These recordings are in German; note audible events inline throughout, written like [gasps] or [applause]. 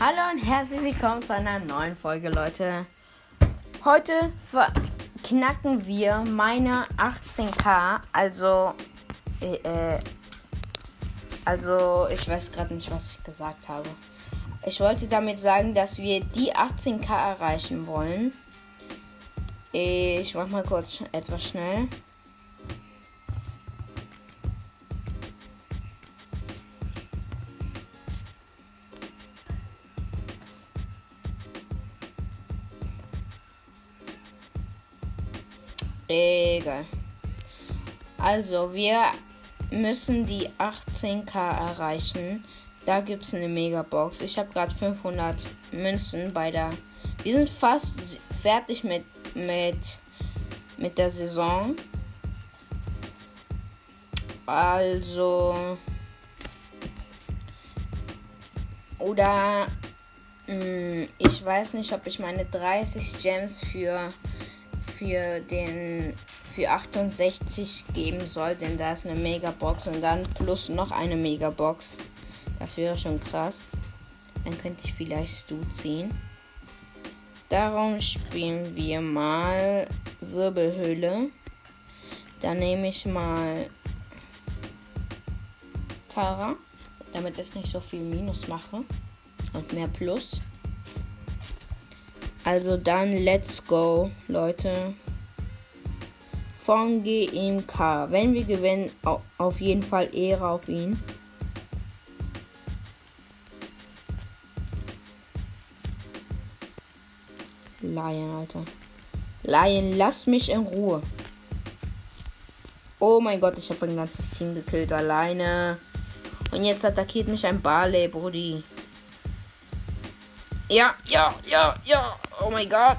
Hallo und herzlich willkommen zu einer neuen Folge, Leute. Heute knacken wir meine 18k, also äh, also ich weiß gerade nicht, was ich gesagt habe. Ich wollte damit sagen, dass wir die 18k erreichen wollen. Ich mach mal kurz etwas schnell. Egal. Also, wir müssen die 18k erreichen. Da gibt es eine Megabox. Ich habe gerade 500 Münzen bei der. Wir sind fast fertig mit, mit, mit der Saison. Also. Oder. Mh, hm, ich weiß nicht, ob ich meine 30 Gems für für den für 68 geben soll, denn da ist eine Megabox und dann plus noch eine Megabox. Das wäre schon krass. Dann könnte ich vielleicht du ziehen. Darum spielen wir mal Wirbelhöhle. Dann nehme ich mal Tara, damit ich nicht so viel Minus mache und mehr Plus. Also dann let's go, Leute. Von GMK. Wenn wir gewinnen, auf jeden Fall Ehre auf ihn. Lion, Alter. Lion, lass mich in Ruhe. Oh mein Gott, ich habe ein ganzes Team gekillt alleine. Und jetzt attackiert mich ein Barley, Brudi. Ja, ja, ja, ja. Oh mein Gott.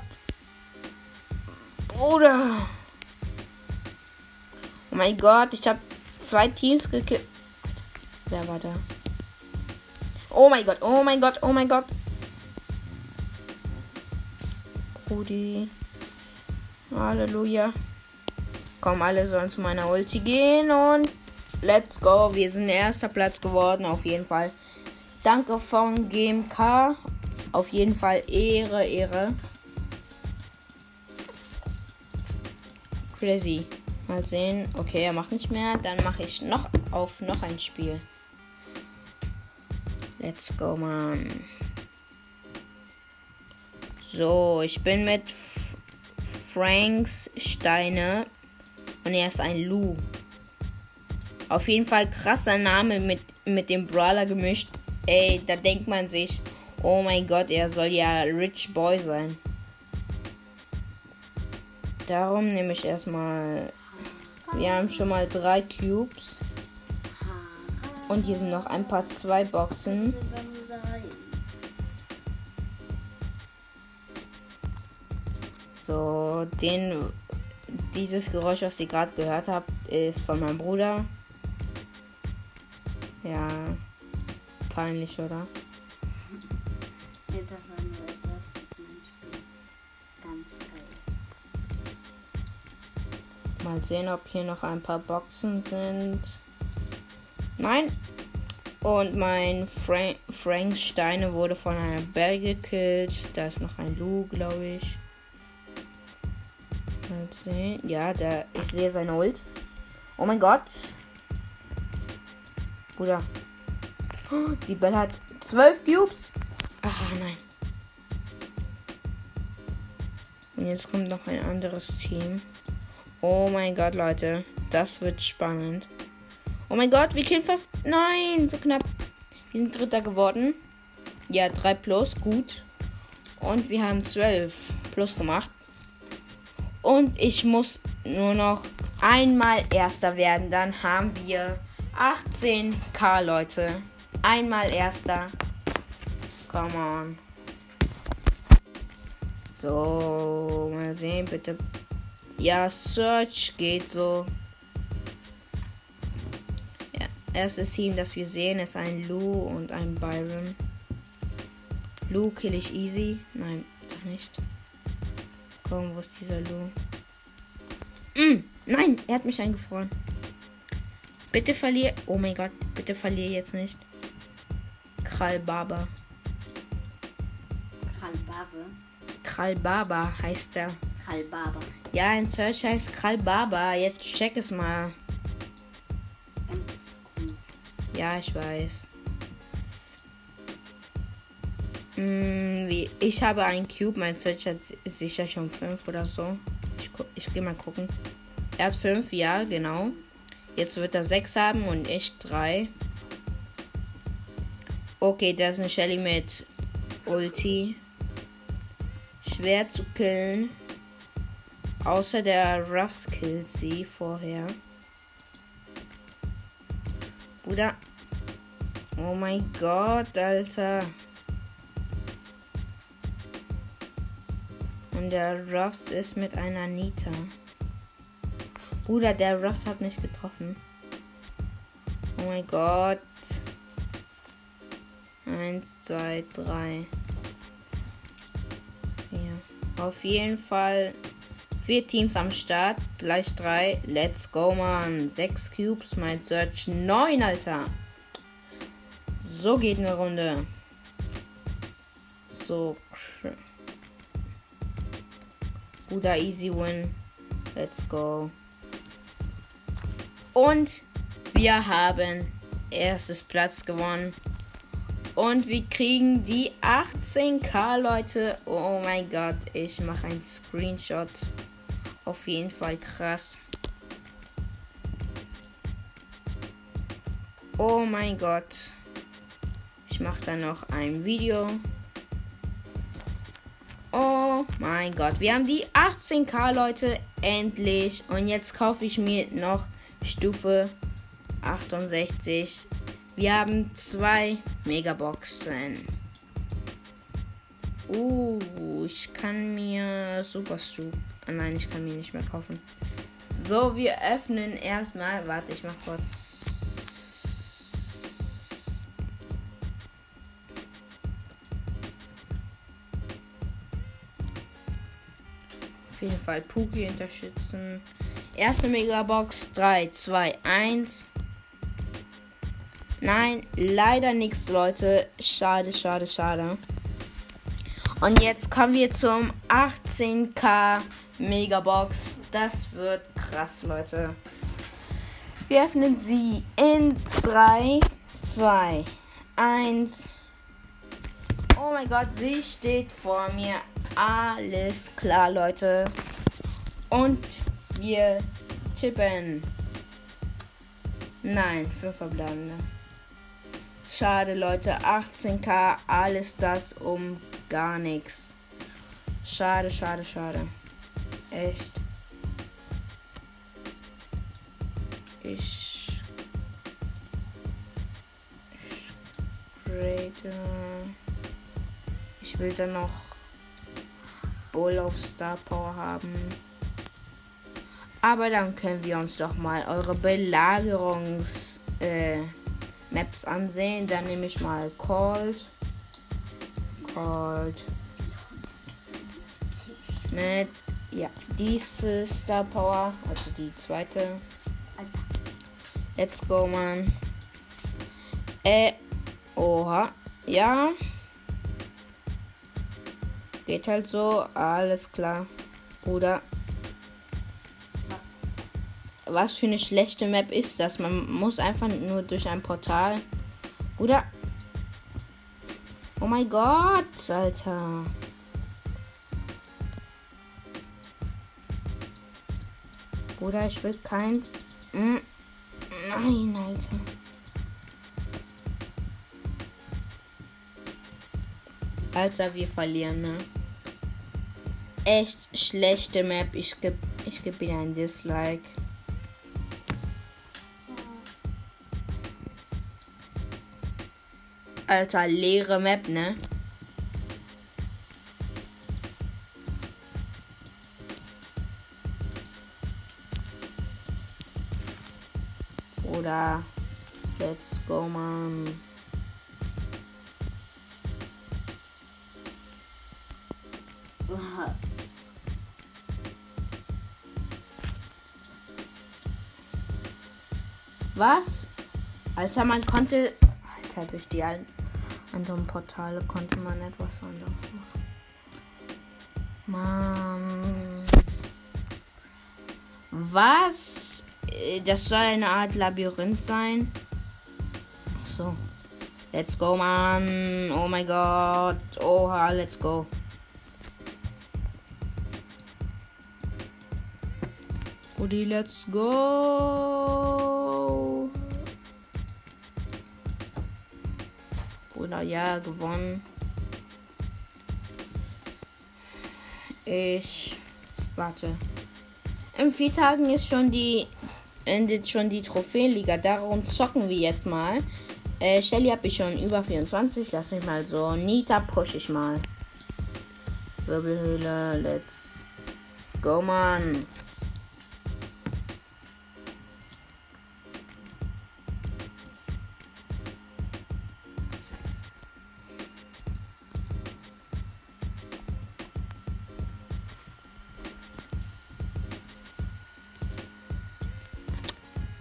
Bruder. Oh mein Gott, ich habe zwei Teams gekillt. Wer war da? Oh mein Gott, oh mein Gott, oh mein Gott. Rudi. Halleluja. Komm, alle sollen zu meiner Ulti gehen und let's go. Wir sind erster Platz geworden, auf jeden Fall. Danke von GMK auf jeden Fall Ehre, Ehre. Crazy. Mal sehen. Okay, er macht nicht mehr. Dann mache ich noch auf noch ein Spiel. Let's go, man. So, ich bin mit F Franks Steine und er ist ein Lu. Auf jeden Fall krasser Name mit, mit dem Brawler gemischt. Ey, da denkt man sich, Oh mein Gott, er soll ja Rich Boy sein. Darum nehme ich erstmal. Wir haben schon mal drei Cubes. Und hier sind noch ein paar zwei Boxen. So, den dieses Geräusch, was ihr gerade gehört habt, ist von meinem Bruder. Ja, peinlich, oder? Mal sehen, ob hier noch ein paar Boxen sind. Nein. Und mein Frank, Frank Steine wurde von einer Bell gekillt. Da ist noch ein Lu, glaube ich. Mal sehen. Ja, der, ich sehe seine Ult. Oh mein Gott. Bruder. Die Bell hat zwölf Cubes. Ah, nein. Und jetzt kommt noch ein anderes Team. Oh mein Gott, Leute. Das wird spannend. Oh mein Gott, wir killen fast. Nein, so knapp. Wir sind Dritter geworden. Ja, 3 plus, gut. Und wir haben 12 plus gemacht. Und ich muss nur noch einmal Erster werden. Dann haben wir 18k, Leute. Einmal Erster. Come on. So, mal sehen, bitte. Ja, Search geht so. Ja, erstes Team, das wir sehen, ist ein Lou und ein Byron. Lou kill ich easy. Nein, doch nicht. Komm, wo ist dieser Lou? Mm, nein, er hat mich eingefroren. Bitte verlier. Oh mein Gott, bitte verlier jetzt nicht. Krall Baba. oder? Kralbaba heißt Kalbaba. Ja, ein Search heißt Kralbaba. Jetzt check es mal. Ganz cool. Ja, ich weiß. Mm, ich habe einen Cube, mein Search hat si- sicher schon 5 oder so. Ich, ich gehe mal gucken. Er hat 5, ja, genau. Jetzt wird er 6 haben und ich 3. Okay, da ist eine Shelly mit Ulti. Schwer zu killen. Außer der sie vorher. Bruder. Oh mein Gott, Alter. Und der Ruffs ist mit einer Nita. Bruder, der Ruffs hat mich getroffen. Oh mein Gott. Eins, zwei, drei. Vier. Auf jeden Fall vier Teams am Start. Gleich drei. Let's go, man. Sechs Cubes. Mein Search neun, Alter. So geht eine Runde. So. Guter Easy Win. Let's go. Und wir haben erstes Platz gewonnen. Und wir kriegen die 18k, Leute. Oh mein Gott, ich mache einen Screenshot. Auf jeden Fall krass. Oh mein Gott. Ich mache dann noch ein Video. Oh mein Gott, wir haben die 18k, Leute. Endlich. Und jetzt kaufe ich mir noch Stufe 68. Wir haben zwei Megaboxen. Uh, ich kann mir Super Stu. Ah, nein, ich kann mir nicht mehr kaufen. So, wir öffnen erstmal. Warte, ich mach kurz. Auf jeden Fall Puki unterstützen. Erste Megabox 3, 2, 1. Nein, leider nichts, Leute. Schade, schade, schade. Und jetzt kommen wir zum 18k Megabox. Das wird krass, Leute. Wir öffnen sie in 3, 2, 1. Oh mein Gott, sie steht vor mir. Alles klar, Leute. Und wir tippen. Nein, 5 verbleibende. Schade, Leute. 18k, alles das um gar nichts. Schade, schade, schade. Echt. Ich. Ich. Ich will dann noch Bull of Star Power haben. Aber dann können wir uns doch mal eure Belagerungs äh, ansehen. Dann nehme ich mal Cold. Cold. Mit ja, diese Star Power, also die zweite. Let's go, man. Äh, oha. Ja. Geht halt so, alles klar. Bruder, Was? was für eine schlechte Map ist das? Man muss einfach nur durch ein Portal. Bruder. Oh mein Gott, Alter. Bruder, ich will keins. Mm, Nein, Alter. Alter, wir verlieren, ne? Echt schlechte Map. Ich gebe ich geb ihr ein Dislike. Alter, leere Map, ne? Oder let's go, man. Was? Alter, man konnte. Alter, durch die al- anderen Portale konnte man etwas anderes machen. Mann. Was? Äh, Das soll eine Art Labyrinth sein. So. Let's go, Mann. Oh mein Gott. Oha, let's go. Rudi, let's go. Bruder, ja, gewonnen. Ich. Warte. In vier Tagen ist schon die. endet schon die Trophäenliga. Darum zocken wir jetzt mal. Äh, Shelly habe ich schon über 24. Lass mich mal so. Nita push ich mal. Wirbelhöhle, let's go, Mann.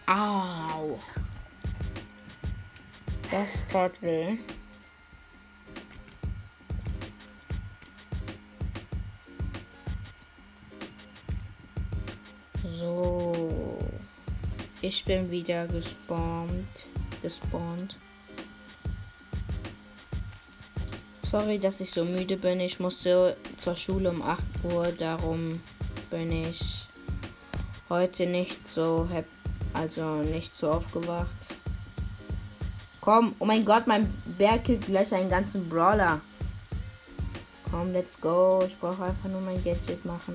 Au. Das tat weh. So. Ich bin wieder gespawnt. Gespawnt. Sorry, dass ich so müde bin. Ich musste zur Schule um 8 Uhr. Darum bin ich heute nicht so happy. Also nicht so aufgewacht. Komm, oh mein Gott, mein Bär killt gleich einen ganzen Brawler. Komm, let's go. Ich brauche einfach nur mein Gadget machen.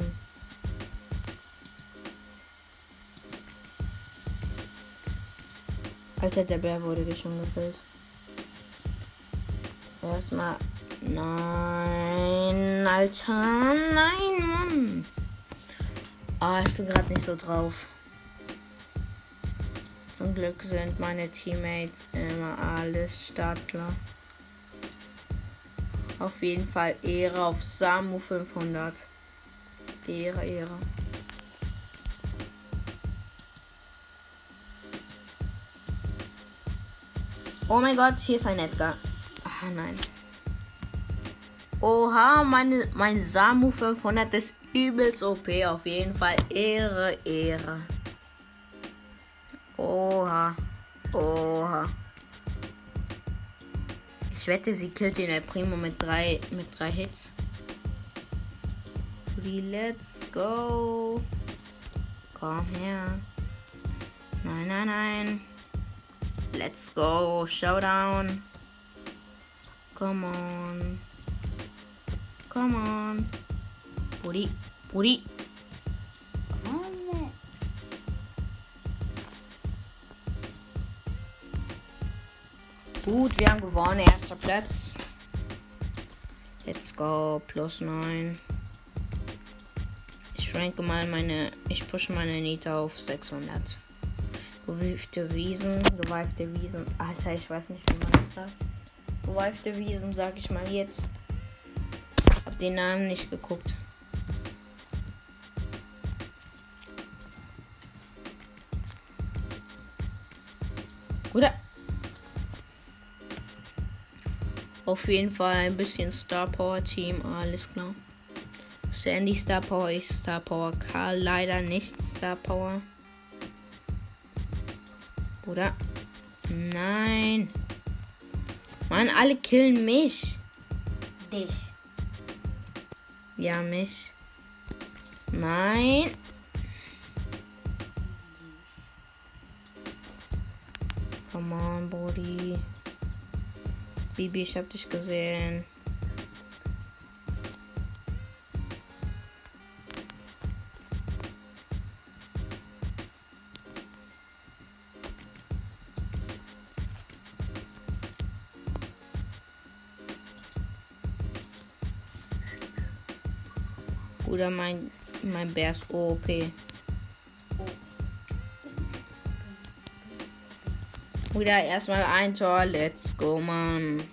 Alter, der Bär wurde schon gefüllt. Erstmal. Nein, Alter. Nein, Mann. Ah, ich bin gerade nicht so drauf. Zum Glück sind meine Teammates immer alles Startler. Auf jeden Fall Ehre auf Samu 500. Ehre, Ehre. Oh mein Gott, hier ist ein Edgar. Ah, nein. Oha, meine, mein Samu 500 ist übelst OP. Auf jeden Fall Ehre, Ehre. Oha. Oha. Ich wette, sie killt den El Primo mit drei, mit drei Hits. Let's go. Komm her. Nein, nein, nein. Let's go. Showdown. Come on. Come on. Puri. Puri. Gut, wir haben gewonnen. Erster Platz. Let's go. Plus 9. Ich ranke mal meine. Ich pushe meine Nita auf 600. Gewiefte Wiesen. Geweifte Wiesen. Alter, ich weiß nicht, wie man das sagt. Geweifte Wiesen, sag ich mal jetzt. Hab den Namen nicht geguckt. Oder? Auf jeden Fall ein bisschen Star Power Team, alles klar. Sandy Star Power, ich Star Power, Karl leider nicht Star Power. Oder? Nein. Mann, alle killen mich. Dich. Ja, mich. Nein. Come on, Brody. Bibi, ich hab dich gesehen. Oder mein, mein Bär ist OP. Wieder erstmal ein Tor. Let's go, Mann.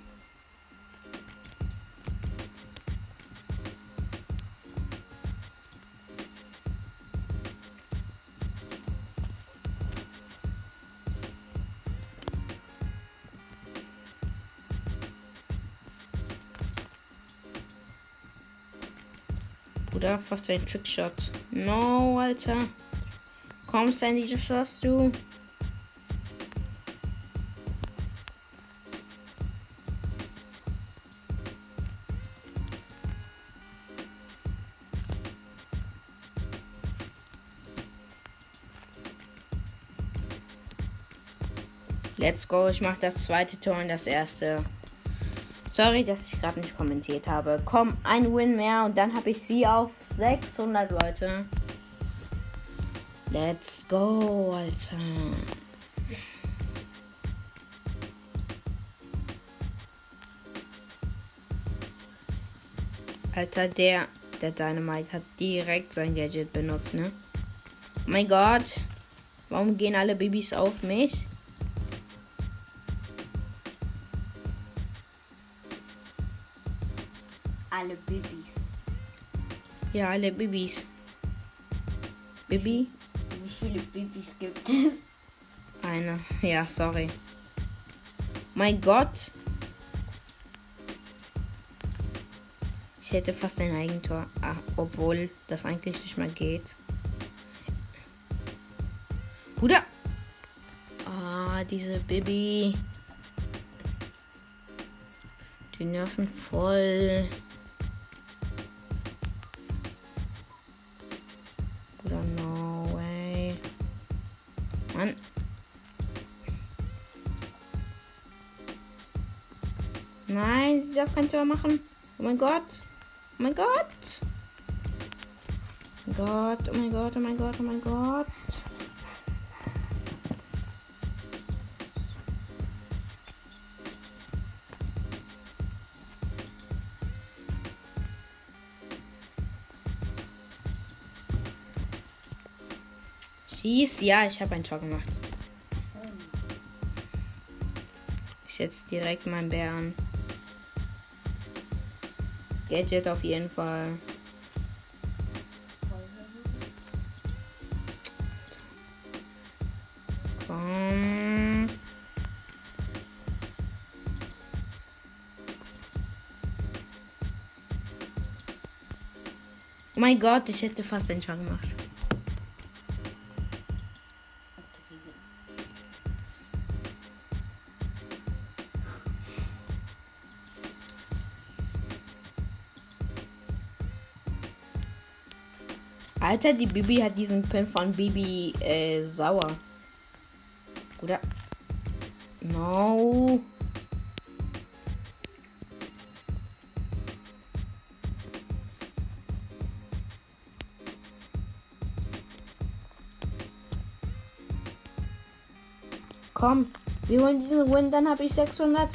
Bruder, fast ein Trickshot. No, Alter. Komm, Sandy, das schaffst du. Let's go. Ich mache das zweite Tor und das erste. Sorry, dass ich gerade nicht kommentiert habe. Komm, ein Win mehr und dann habe ich sie auf 600 Leute. Let's go, Alter. Alter, der, der Dynamite hat direkt sein Gadget benutzt, ne? Oh mein Gott. Warum gehen alle Babys auf mich? Ja, alle Babys. Baby? Wie viele Babys gibt es? Eine. Ja, sorry. Mein Gott. Ich hätte fast ein Eigentor. Ah, obwohl das eigentlich nicht mehr geht. Bruder. Ah, diese Baby. Die nerven voll. Bruder, no way. Mann. Nein, sie darf kein Tor machen. Oh mein Gott. Oh mein Gott. Oh mein Gott, oh mein Gott, oh mein Gott, oh mein Gott. Schieß, ja, ich habe ein Tor gemacht. Ich setze direkt meinen Bär an. Gadget auf jeden Fall. Oh mein Gott, ich hätte fast ein Tor gemacht. Alter, die Bibi hat diesen Pin von Bibi äh, sauer. Oder? No. Komm, wir holen diesen Win, dann habe ich 600.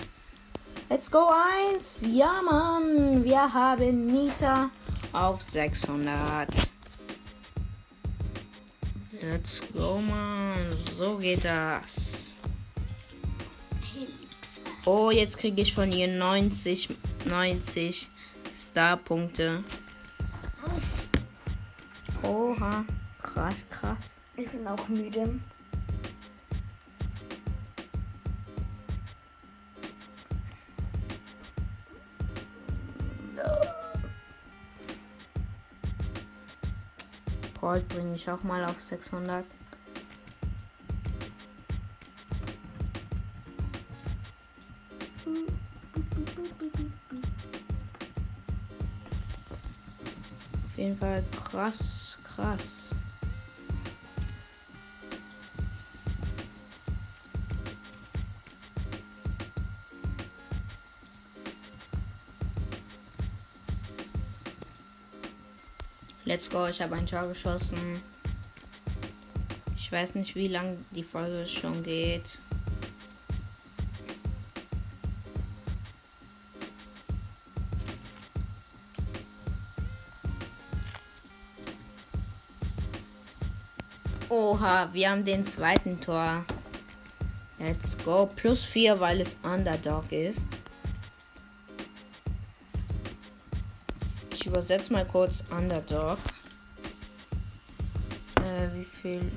Let's go, 1. Ja, Mann. Wir haben Nita auf 600. Let's go, Mann. So geht das. Oh, jetzt kriege ich von ihr 90, 90 Star-Punkte. Oha. Krass, krass. Ich bin auch müde. Gold bringe ich auch mal auf 600. Auf jeden Fall krass, krass. Let's go, ich habe ein Tor geschossen. Ich weiß nicht, wie lang die Folge schon geht. Oha, wir haben den zweiten Tor. Let's go. Plus 4, weil es Underdog ist. Übersetze mal kurz Underdog. Äh, wie viel.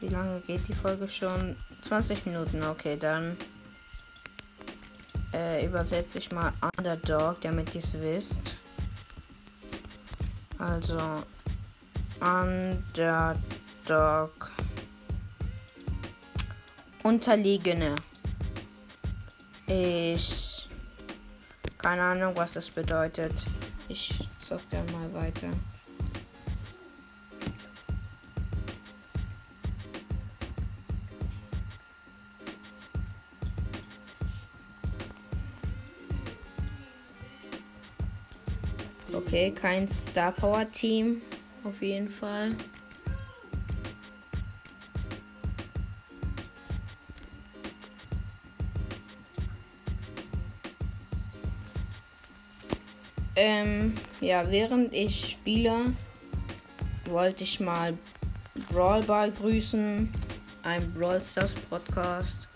Wie lange geht die Folge schon? 20 Minuten, okay, dann äh, übersetze ich mal Underdog, damit ihr es wisst. Also Underdog. Unterlegene. Ich. Keine Ahnung, was das bedeutet. Ich dann mal weiter. Okay, kein Star Power Team. Auf jeden Fall. Ähm, ja, während ich spiele, wollte ich mal Brawl Ball grüßen. Ein Brawl Stars Podcast.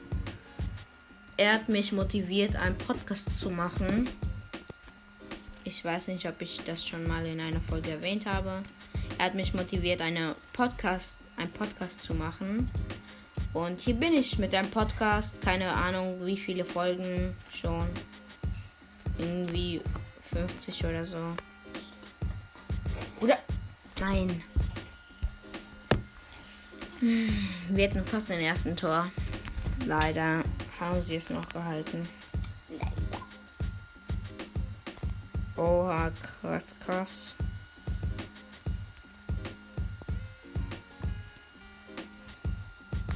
Er hat mich motiviert, einen Podcast zu machen. Ich weiß nicht, ob ich das schon mal in einer Folge erwähnt habe. Er hat mich motiviert, eine Podcast, einen Podcast zu machen. Und hier bin ich mit einem Podcast. Keine Ahnung, wie viele Folgen schon. Irgendwie 50 oder so. Oder? Nein. Hm, Wir hatten fast den ersten Tor. Leider haben sie es noch gehalten. Leider. Oha, krass, krass.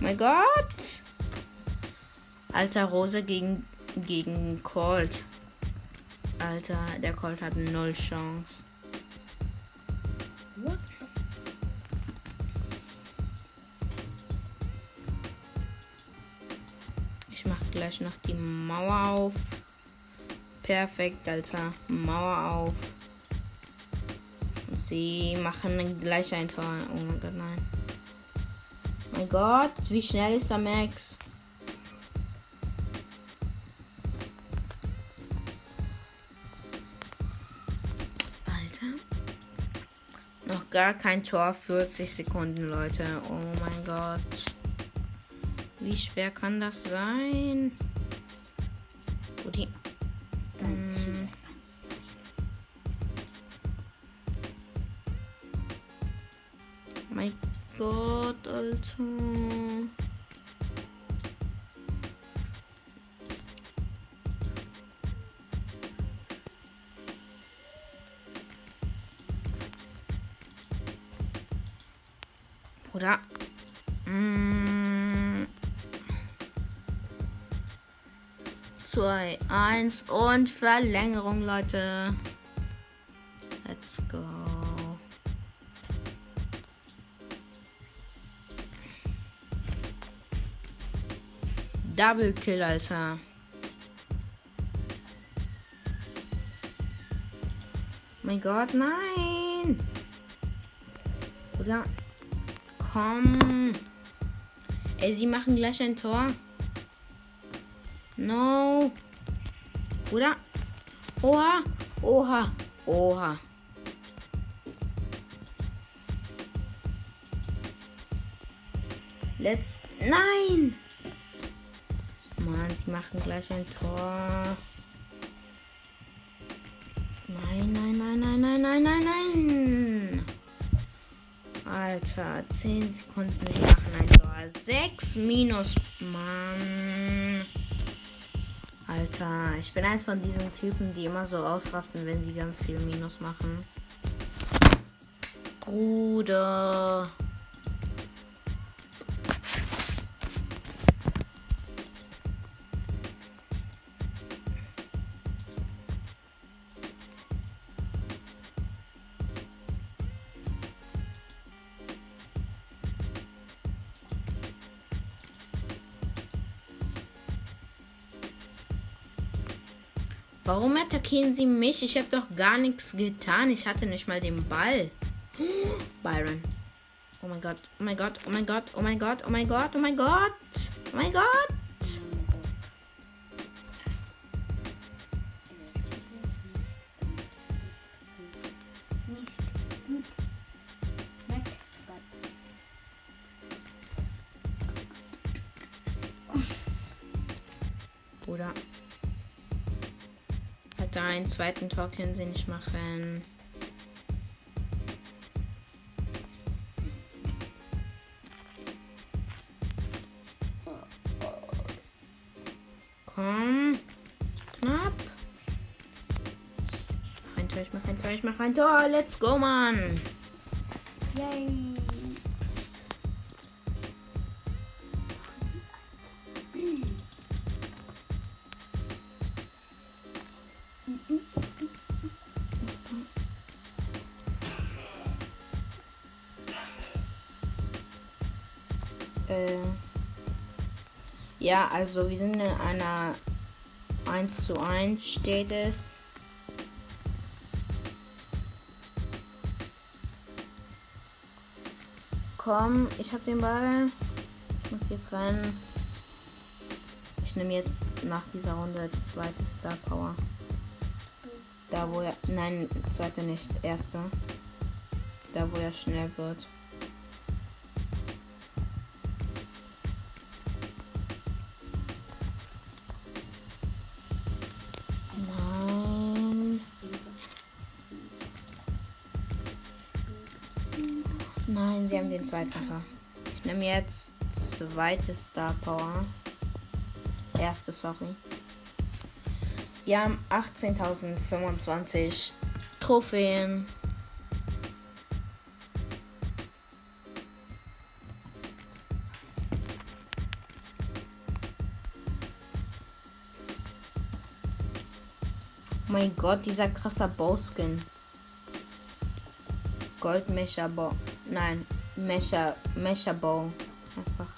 Mein Gott! Alter Rose gegen, gegen Colt. Alter, der Colt hat null Chance. What? Ich mach gleich noch die Mauer auf. Perfekt, Alter. Mauer auf. Sie machen gleich ein Tor. Oh mein Gott, nein. Mein Gott, wie schnell ist der Max? Gar kein Tor, 40 Sekunden, Leute. Oh mein Gott. Wie schwer kann das sein? Gut, hier. Ganz Mm. schön. Mein Gott, Alter. 1 und Verlängerung, Leute. Let's go. Double Kill, Alter. Mein Gott, nein. Oder? Komm. Ey, sie machen gleich ein Tor. No. Oder? Oha. Oha. Oha. Let's. Nein! Mann, sie machen gleich ein Tor. Nein, nein, nein, nein, nein, nein, nein, nein. Alter, 10 Sekunden, wir machen ein Tor. 6 minus. Mann. Alter, ich bin eins von diesen Typen, die immer so ausrasten, wenn sie ganz viel Minus machen. Bruder. Warum attackieren sie mich? Ich habe doch gar nichts getan. Ich hatte nicht mal den Ball. [gasps] Byron. Oh mein Gott, oh mein Gott, oh mein Gott, oh mein Gott, oh mein Gott, oh mein Gott, oh mein Gott. den zweiten Talk können sie nicht machen. Komm. Knapp. Ein Tor, ich mach ein Tor, ich mach ein Tor. Let's go, Mann. Yay. Äh, ja, also wir sind in einer 1 zu 1 steht es. Komm, ich hab den Ball. Ich muss jetzt rein. Ich nehme jetzt nach dieser Runde zweite Star Power. Da wo er. Nein, zweite nicht, erste. Da wo er schnell wird. Den zweiten Tor. Ich nehme jetzt zweite Star Power. Erste, sorry. Wir haben 18.025 Trophäen. Mein Gott, dieser krasser Bowskin. Goldmecher Bow. Nein, Mecha Bow. Einfach.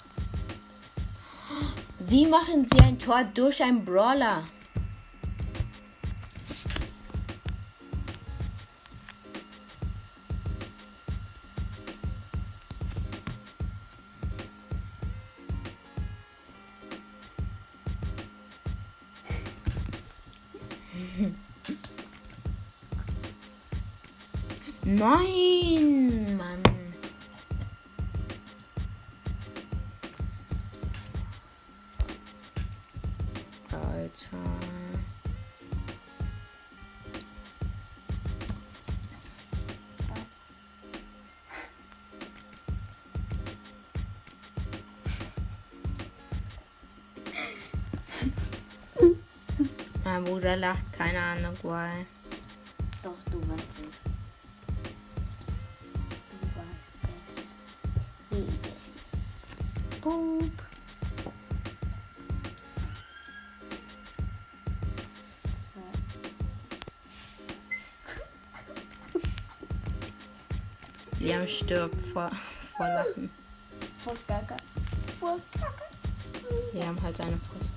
Wie machen sie ein Tor durch einen Brawler? [laughs] Nein, Mein Bruder lacht, keine Ahnung, why. Doch, du weißt es. Du weißt es. Wie? Boop. [laughs] Liam stirbt vor, vor Lachen. Vor Gaga. Vor Gaga. Liam halt seine Fresse.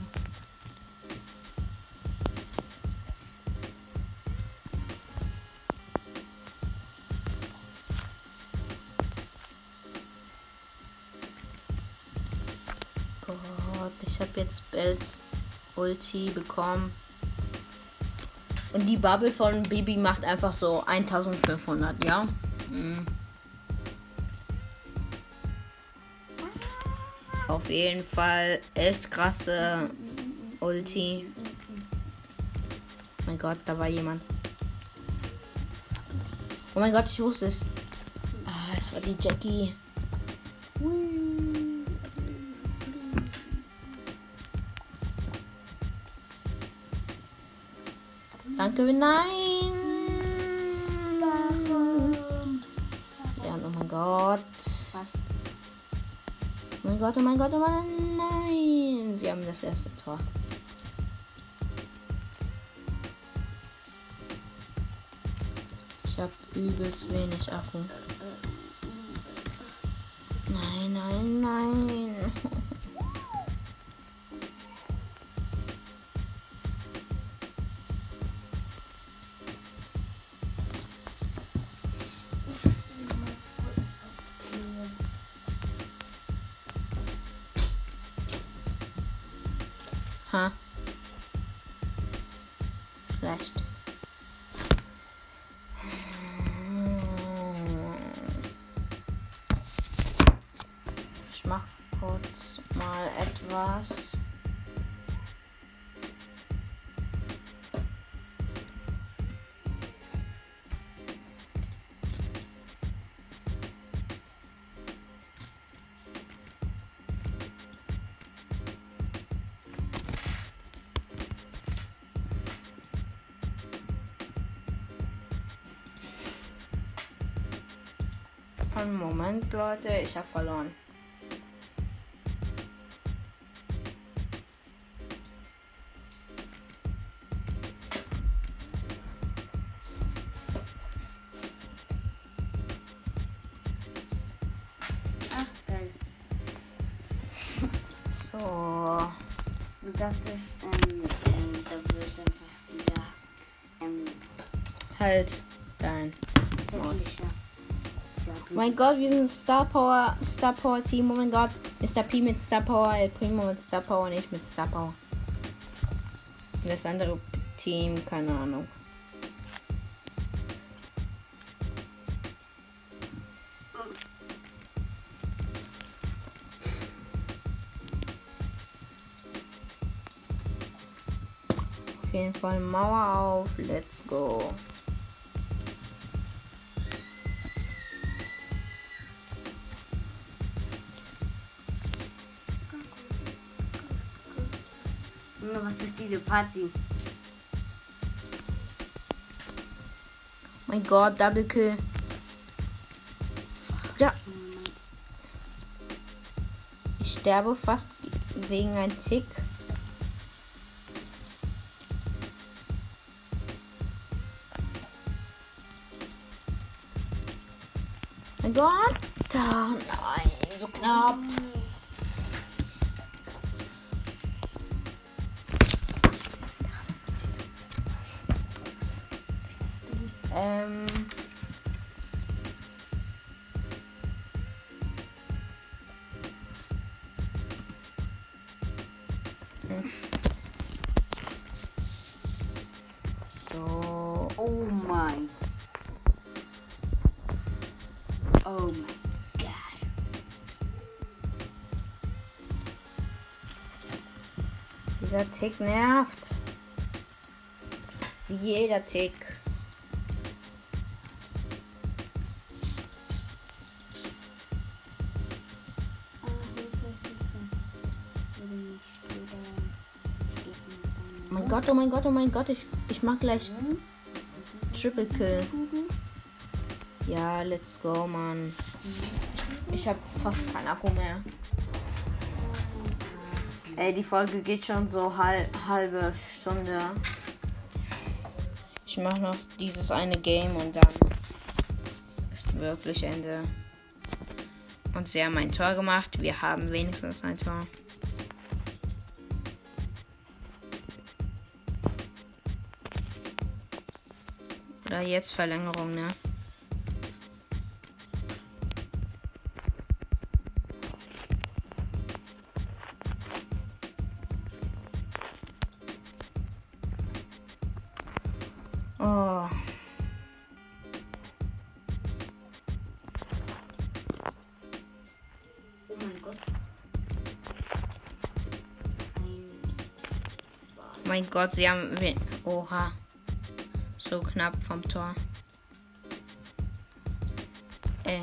Bells Ulti bekommen. Und die Bubble von Bibi macht einfach so 1500, ja? Mhm. Auf jeden Fall echt krasse Ulti. mein Gott, da war jemand. Oh mein Gott, ich wusste es. Ah, es war die Jackie. Danke, nein. Ja, oh mein Gott. Was? Oh mein Gott, oh mein Gott, oh mein Nein. Sie haben das erste Tor. Ich habe übelst wenig Akku. Nein, nein, nein. kurz mal etwas. Moment, Leute, ich habe verloren. Mein Gott, wir sind Star Power, Star Power Team. Oh mein Gott. Mr. P mit Star Power, El Primo mit Star Power, und ich mit Star Power. Und das andere Team, keine Ahnung. Auf jeden Fall Mauer auf, let's go. Diese Party? Mein Gott, Double Kill. Ja. Ich sterbe fast wegen ein Tick. Mein Gott. Oh nein, so knapp. So. Oh mein. Oh mein Gott. Dieser Tick nervt. Wie jeder Tick. Gott, oh mein Gott, oh mein Gott, ich, ich mach gleich Triple Kill. Ja, let's go, Mann. Ich hab fast keinen Akku mehr. Ey, die Folge geht schon so hal halbe Stunde. Ich mach noch dieses eine Game und dann ist wirklich Ende. Und sie haben ein Tor gemacht. Wir haben wenigstens ein Tor. Oder jetzt Verlängerung, ne? Oh. Oh mein Gott. Mein Gott, sie haben. Oha. So knapp vom Tor. Äh.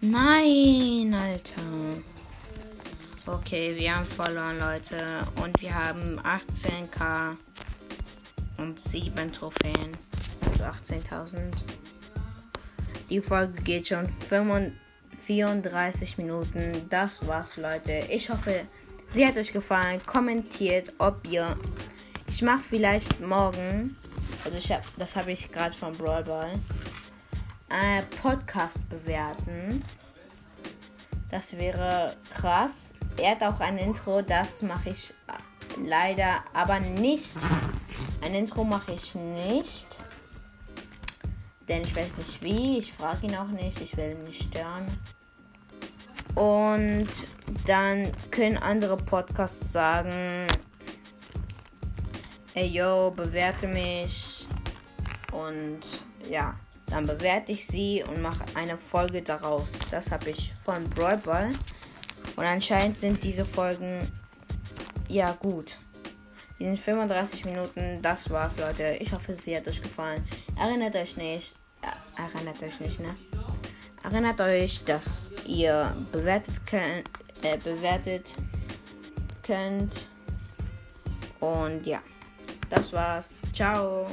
Nein, Alter. Okay, wir haben verloren, Leute. Und wir haben 18k und 7 Trophäen. Also 18.000. Die Folge geht schon 35 34 Minuten. Das war's, Leute. Ich hoffe, sie hat euch gefallen. Kommentiert, ob ihr. Ich mache vielleicht morgen. Also ich hab, das habe ich gerade von Brawl Ball. Äh, Podcast bewerten. Das wäre krass. Er hat auch ein Intro, das mache ich äh, leider aber nicht. Ein Intro mache ich nicht. Denn ich weiß nicht wie. Ich frage ihn auch nicht. Ich will ihn nicht stören. Und dann können andere Podcasts sagen, ey yo, bewerte mich. Und ja, dann bewerte ich sie und mache eine Folge daraus. Das habe ich von Brawl. Und anscheinend sind diese Folgen ja gut. Die sind 35 Minuten. Das war's, Leute. Ich hoffe, sie hat euch gefallen. Erinnert euch nicht. Erinnert euch nicht, ne? Erinnert euch, dass ihr bewertet könnt, äh, bewertet könnt. Und ja, das war's. Ciao.